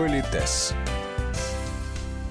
Политес.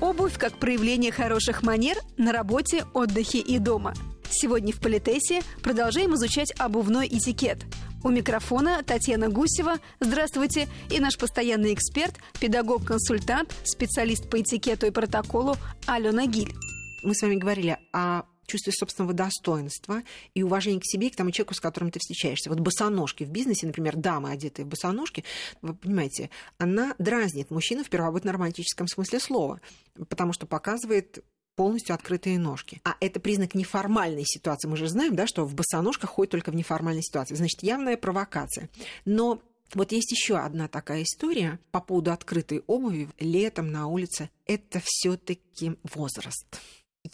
Обувь как проявление хороших манер на работе, отдыхе и дома. Сегодня в Политесе продолжаем изучать обувной этикет. У микрофона Татьяна Гусева. Здравствуйте. И наш постоянный эксперт, педагог-консультант, специалист по этикету и протоколу Алена Гиль. Мы с вами говорили о чувстве собственного достоинства и уважения к себе и к тому человеку, с которым ты встречаешься. Вот босоножки в бизнесе, например, дама, одетая в босоножки, вы понимаете, она дразнит мужчину в первобытно-романтическом смысле слова, потому что показывает полностью открытые ножки. А это признак неформальной ситуации. Мы же знаем, да, что в босоножках ходят только в неформальной ситуации. Значит, явная провокация. Но вот есть еще одна такая история по поводу открытой обуви летом на улице. Это все-таки возраст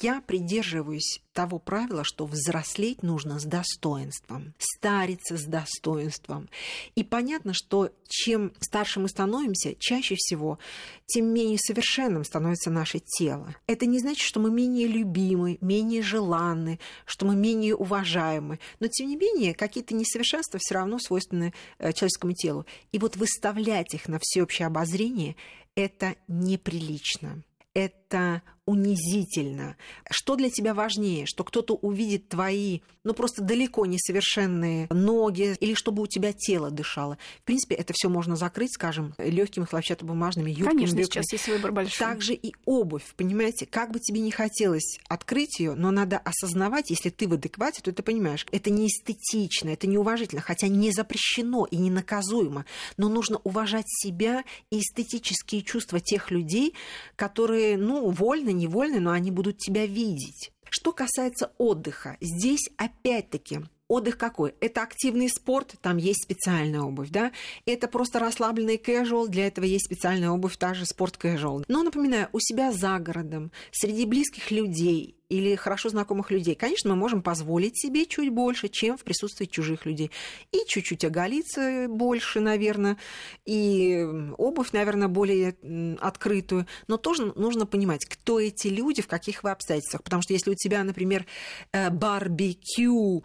я придерживаюсь того правила, что взрослеть нужно с достоинством, стариться с достоинством. И понятно, что чем старше мы становимся, чаще всего, тем менее совершенным становится наше тело. Это не значит, что мы менее любимы, менее желанны, что мы менее уважаемы. Но, тем не менее, какие-то несовершенства все равно свойственны э, человеческому телу. И вот выставлять их на всеобщее обозрение – это неприлично. Это унизительно. Что для тебя важнее? Что кто-то увидит твои, ну просто далеко несовершенные ноги, или чтобы у тебя тело дышало. В принципе, это все можно закрыть, скажем, легкими хлопчатобумажными юбками. Конечно, брюками. сейчас есть выбор большой. Также и обувь, понимаете? Как бы тебе не хотелось открыть ее, но надо осознавать, если ты в адеквате, то ты понимаешь, это не эстетично, это неуважительно, хотя не запрещено и не наказуемо, но нужно уважать себя и эстетические чувства тех людей, которые, ну, вольно невольно, но они будут тебя видеть. Что касается отдыха, здесь опять-таки отдых какой? Это активный спорт, там есть специальная обувь, да? Это просто расслабленный casual, для этого есть специальная обувь, та же спорт casual. Но, напоминаю, у себя за городом, среди близких людей, или хорошо знакомых людей, конечно, мы можем позволить себе чуть больше, чем в присутствии чужих людей. И чуть-чуть оголиться больше, наверное, и обувь, наверное, более открытую. Но тоже нужно понимать, кто эти люди, в каких вы обстоятельствах. Потому что если у тебя, например, э, барбекю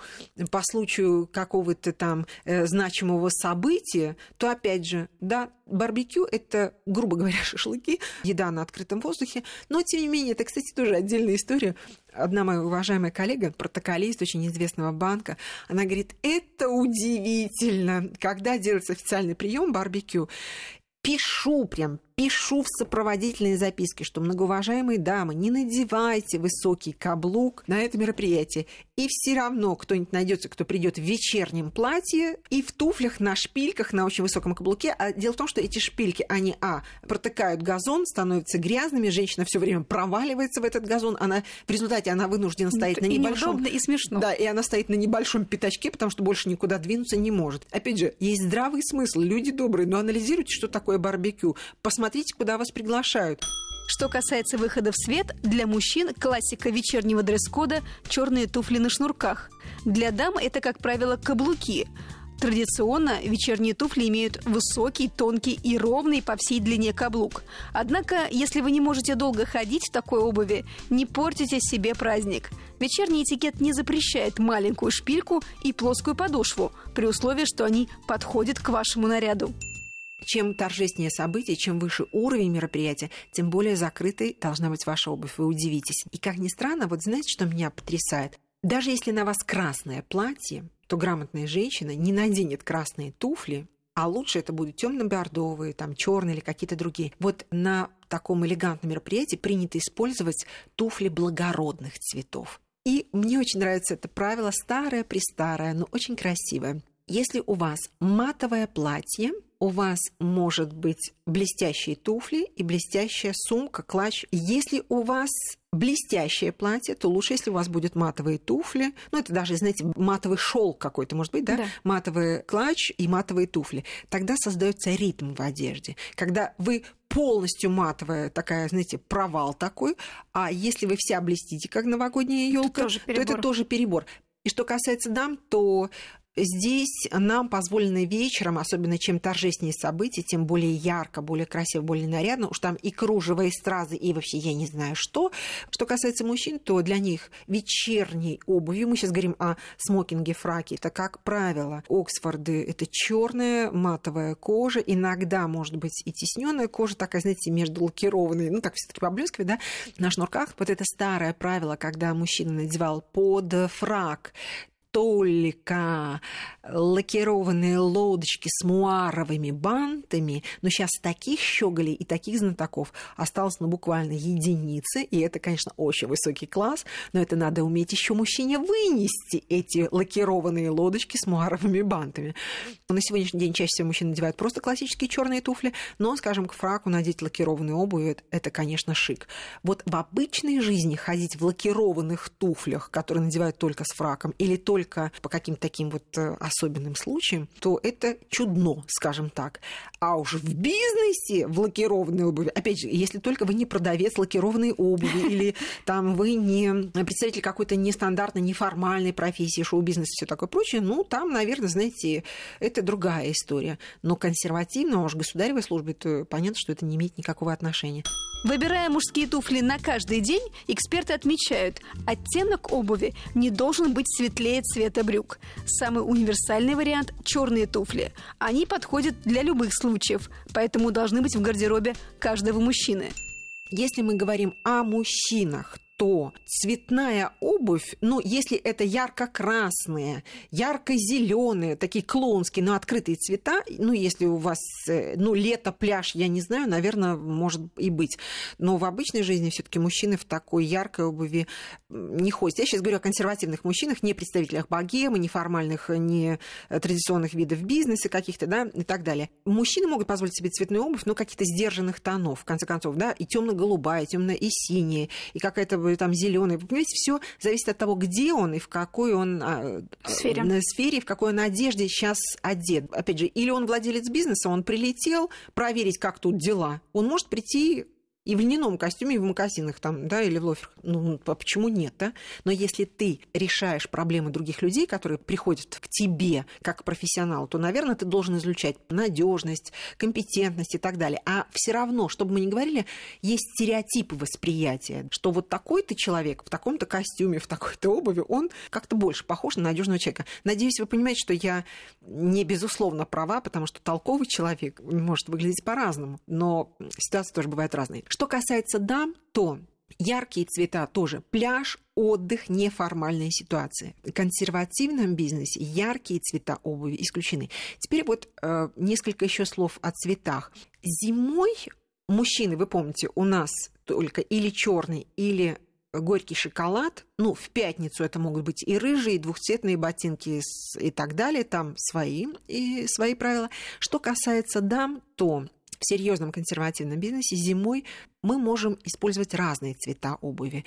по случаю какого-то там э, значимого события, то, опять же, да, барбекю – это, грубо говоря, шашлыки, еда на открытом воздухе. Но, тем не менее, это, кстати, тоже отдельная история одна моя уважаемая коллега, протоколист очень известного банка, она говорит, это удивительно, когда делается официальный прием барбекю, пишу прям, пишу в сопроводительной записке, что, многоуважаемые дамы, не надевайте высокий каблук на это мероприятие. И все равно кто-нибудь найдется, кто придет в вечернем платье и в туфлях на шпильках на очень высоком каблуке. А дело в том, что эти шпильки, они, а, протыкают газон, становятся грязными, женщина все время проваливается в этот газон, она, в результате она вынуждена стоять и на небольшом... и смешно. Да, и она стоит на небольшом пятачке, потому что больше никуда двинуться не может. Опять же, есть здравый смысл, люди добрые, но анализируйте, что такое барбекю. Посмотрите смотрите, куда вас приглашают. Что касается выхода в свет, для мужчин классика вечернего дресс-кода – черные туфли на шнурках. Для дам это, как правило, каблуки. Традиционно вечерние туфли имеют высокий, тонкий и ровный по всей длине каблук. Однако, если вы не можете долго ходить в такой обуви, не портите себе праздник. Вечерний этикет не запрещает маленькую шпильку и плоскую подошву, при условии, что они подходят к вашему наряду. Чем торжественнее событие, чем выше уровень мероприятия, тем более закрытой должна быть ваша обувь. Вы удивитесь. И как ни странно, вот знаете, что меня потрясает? Даже если на вас красное платье, то грамотная женщина не наденет красные туфли, а лучше это будут темно-бордовые, там черные или какие-то другие. Вот на таком элегантном мероприятии принято использовать туфли благородных цветов. И мне очень нравится это правило, старое-престарое, но очень красивое. Если у вас матовое платье, у вас может быть блестящие туфли и блестящая сумка, клатч. Если у вас блестящее платье, то лучше, если у вас будут матовые туфли. Ну, это даже, знаете, матовый шелк какой-то, может быть, да? да? Матовый клатч и матовые туфли. Тогда создается ритм в одежде. Когда вы полностью матовая такая, знаете, провал такой, а если вы вся блестите, как новогодняя елка, то это тоже перебор. И что касается дам, то здесь нам позволено вечером, особенно чем торжественнее события, тем более ярко, более красиво, более нарядно, уж там и кружево, и стразы, и вообще я не знаю что. Что касается мужчин, то для них вечерней обувью, мы сейчас говорим о смокинге, фраке, это, как правило, Оксфорды – это черная матовая кожа, иногда, может быть, и тесненная кожа, такая, знаете, между лакированной, ну, так все-таки поблескивает, да, на шнурках. Вот это старое правило, когда мужчина надевал под фрак только лакированные лодочки с муаровыми бантами, но сейчас таких щеголей и таких знатоков осталось ну, буквально единицы, и это, конечно, очень высокий класс, но это надо уметь еще мужчине вынести эти лакированные лодочки с муаровыми бантами. На сегодняшний день чаще всего мужчины надевают просто классические черные туфли, но, скажем, к фраку надеть лакированную обувь – это, конечно, шик. Вот в обычной жизни ходить в лакированных туфлях, которые надевают только с фраком, или только только по каким-то таким вот э, особенным случаям, то это чудно, скажем так. А уж в бизнесе в лакированной обуви, опять же, если только вы не продавец лакированной обуви, или там вы не представитель какой-то нестандартной, неформальной профессии, шоу-бизнеса и все такое прочее, ну, там, наверное, знаете, это другая история. Но консервативно, уж государевой службе, то понятно, что это не имеет никакого отношения. Выбирая мужские туфли на каждый день, эксперты отмечают, оттенок обуви не должен быть светлее цвета брюк. Самый универсальный вариант – черные туфли. Они подходят для любых случаев, поэтому должны быть в гардеробе каждого мужчины. Если мы говорим о мужчинах, то цветная обувь, ну, если это ярко-красные, ярко-зеленые, такие клоунские, но открытые цвета, ну, если у вас, э, ну, лето, пляж, я не знаю, наверное, может и быть. Но в обычной жизни все таки мужчины в такой яркой обуви не ходят. Я сейчас говорю о консервативных мужчинах, не представителях богемы, неформальных, не традиционных видов бизнеса каких-то, да, и так далее. Мужчины могут позволить себе цветную обувь, но каких-то сдержанных тонов, в конце концов, да, и темно-голубая, темно и синяя, и какая-то там зеленый. Понимаете, все зависит от того, где он и в какой он а, сфере. На сфере, в какой он одежде сейчас одет. Опять же, или он владелец бизнеса, он прилетел проверить, как тут дела. Он может прийти и в льняном костюме, и в макасинах там, да, или в лоферах. Ну, а почему нет, да? Но если ты решаешь проблемы других людей, которые приходят к тебе как профессионал, то, наверное, ты должен изучать надежность, компетентность и так далее. А все равно, чтобы мы не говорили, есть стереотипы восприятия, что вот такой ты человек в таком-то костюме, в такой-то обуви, он как-то больше похож на надежного человека. Надеюсь, вы понимаете, что я не безусловно права, потому что толковый человек может выглядеть по-разному, но ситуации тоже бывают разные. Что касается дам, то Яркие цвета тоже. Пляж, отдых, неформальная ситуация. В консервативном бизнесе яркие цвета обуви исключены. Теперь вот э, несколько еще слов о цветах. Зимой мужчины, вы помните, у нас только или черный, или горький шоколад. Ну, в пятницу это могут быть и рыжие, и двухцветные ботинки и так далее. Там свои, и свои правила. Что касается дам, то в серьезном консервативном бизнесе зимой мы можем использовать разные цвета обуви,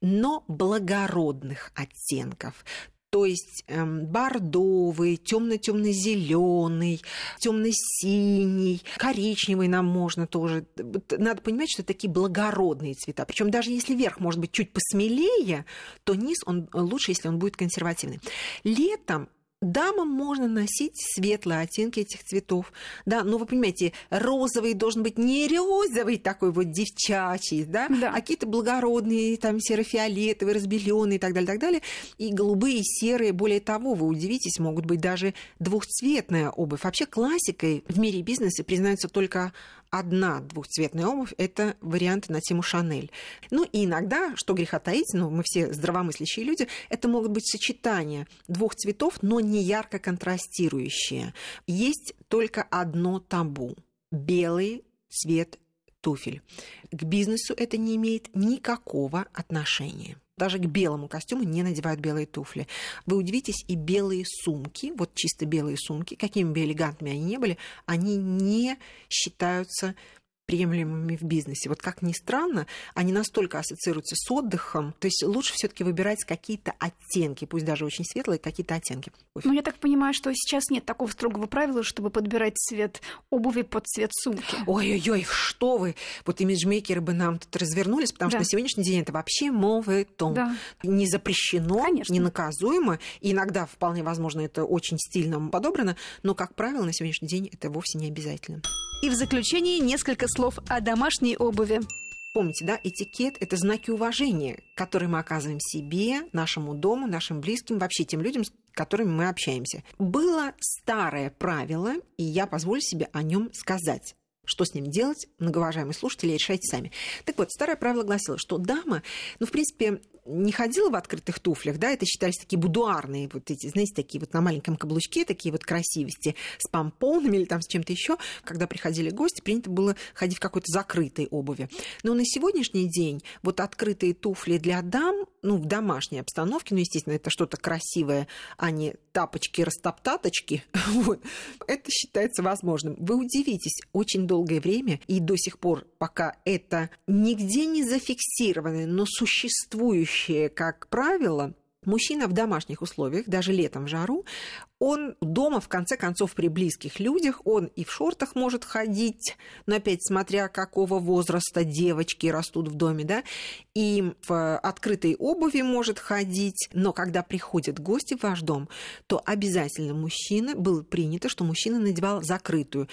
но благородных оттенков. То есть эм, бордовый, темно-темно-зеленый, темно-синий, коричневый нам можно тоже. Надо понимать, что это такие благородные цвета. Причем даже если верх может быть чуть посмелее, то низ он лучше, если он будет консервативный. Летом дамам можно носить светлые оттенки этих цветов. Да, но вы понимаете, розовый должен быть не розовый такой вот девчачий, да, да. а какие-то благородные, там серо-фиолетовые, разбеленные и так далее, так далее. И голубые, и серые. Более того, вы удивитесь, могут быть даже двухцветная обувь. Вообще классикой в мире бизнеса признаются только одна двухцветная обувь – это варианты на тему Шанель. Ну и иногда, что греха таить, ну мы все здравомыслящие люди, это могут быть сочетания двух цветов, но не ярко контрастирующие. Есть только одно табу – белый цвет туфель. К бизнесу это не имеет никакого отношения даже к белому костюму не надевают белые туфли. Вы удивитесь, и белые сумки, вот чисто белые сумки, какими бы элегантными они ни были, они не считаются приемлемыми в бизнесе. Вот как ни странно, они настолько ассоциируются с отдыхом, то есть лучше все таки выбирать какие-то оттенки, пусть даже очень светлые, какие-то оттенки. Ну, я так понимаю, что сейчас нет такого строгого правила, чтобы подбирать цвет обуви под цвет сумки. Ой-ой-ой, что вы! Вот имиджмейкеры бы нам тут развернулись, потому да. что на сегодняшний день это вообще мовый том. Да. Не запрещено, Конечно. не наказуемо. И иногда, вполне возможно, это очень стильно подобрано, но, как правило, на сегодняшний день это вовсе не обязательно. И в заключении несколько слов о домашней обуви. Помните, да, этикет – это знаки уважения, которые мы оказываем себе, нашему дому, нашим близким, вообще тем людям, с которыми мы общаемся. Было старое правило, и я позволю себе о нем сказать. Что с ним делать, многоуважаемые слушатели, решайте сами. Так вот, старое правило гласило, что дама, ну, в принципе, не ходила в открытых туфлях, да, это считались такие будуарные, вот эти, знаете, такие вот на маленьком каблучке, такие вот красивости с помпонами или там с чем-то еще. Когда приходили гости, принято было ходить в какой-то закрытой обуви. Но на сегодняшний день вот открытые туфли для дам, ну, в домашней обстановке, ну, естественно, это что-то красивое, а не тапочки-растоптаточки, вот, это считается возможным. Вы удивитесь, очень долгое время и до сих пор, пока это нигде не зафиксированное, но существующее как правило, Мужчина в домашних условиях, даже летом в жару, он дома, в конце концов, при близких людях, он и в шортах может ходить, но опять смотря какого возраста девочки растут в доме, да, и в открытой обуви может ходить, но когда приходят гости в ваш дом, то обязательно мужчина, было принято, что мужчина надевал закрытую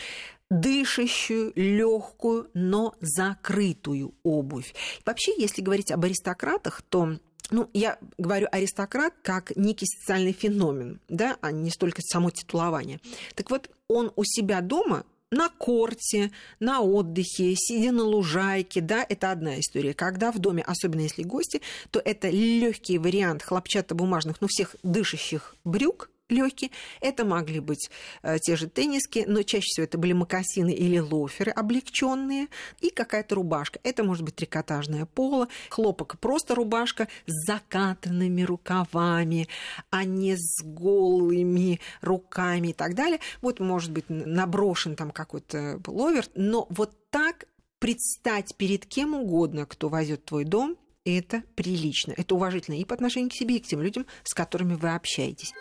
дышащую, легкую, но закрытую обувь. Вообще, если говорить об аристократах, то ну, я говорю аристократ как некий социальный феномен, да, а не столько само титулование. Так вот, он у себя дома на корте, на отдыхе, сидя на лужайке, да, это одна история. Когда в доме, особенно если гости, то это легкий вариант хлопчатобумажных, ну, всех дышащих брюк, легкие. Это могли быть э, те же тенниски, но чаще всего это были мокасины или лоферы облегченные и какая-то рубашка. Это может быть трикотажное поло, хлопок просто рубашка с закатанными рукавами, а не с голыми руками и так далее. Вот может быть наброшен там какой-то ловер, но вот так предстать перед кем угодно, кто возит твой дом, это прилично. Это уважительно и по отношению к себе, и к тем людям, с которыми вы общаетесь.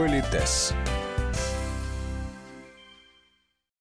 Политес.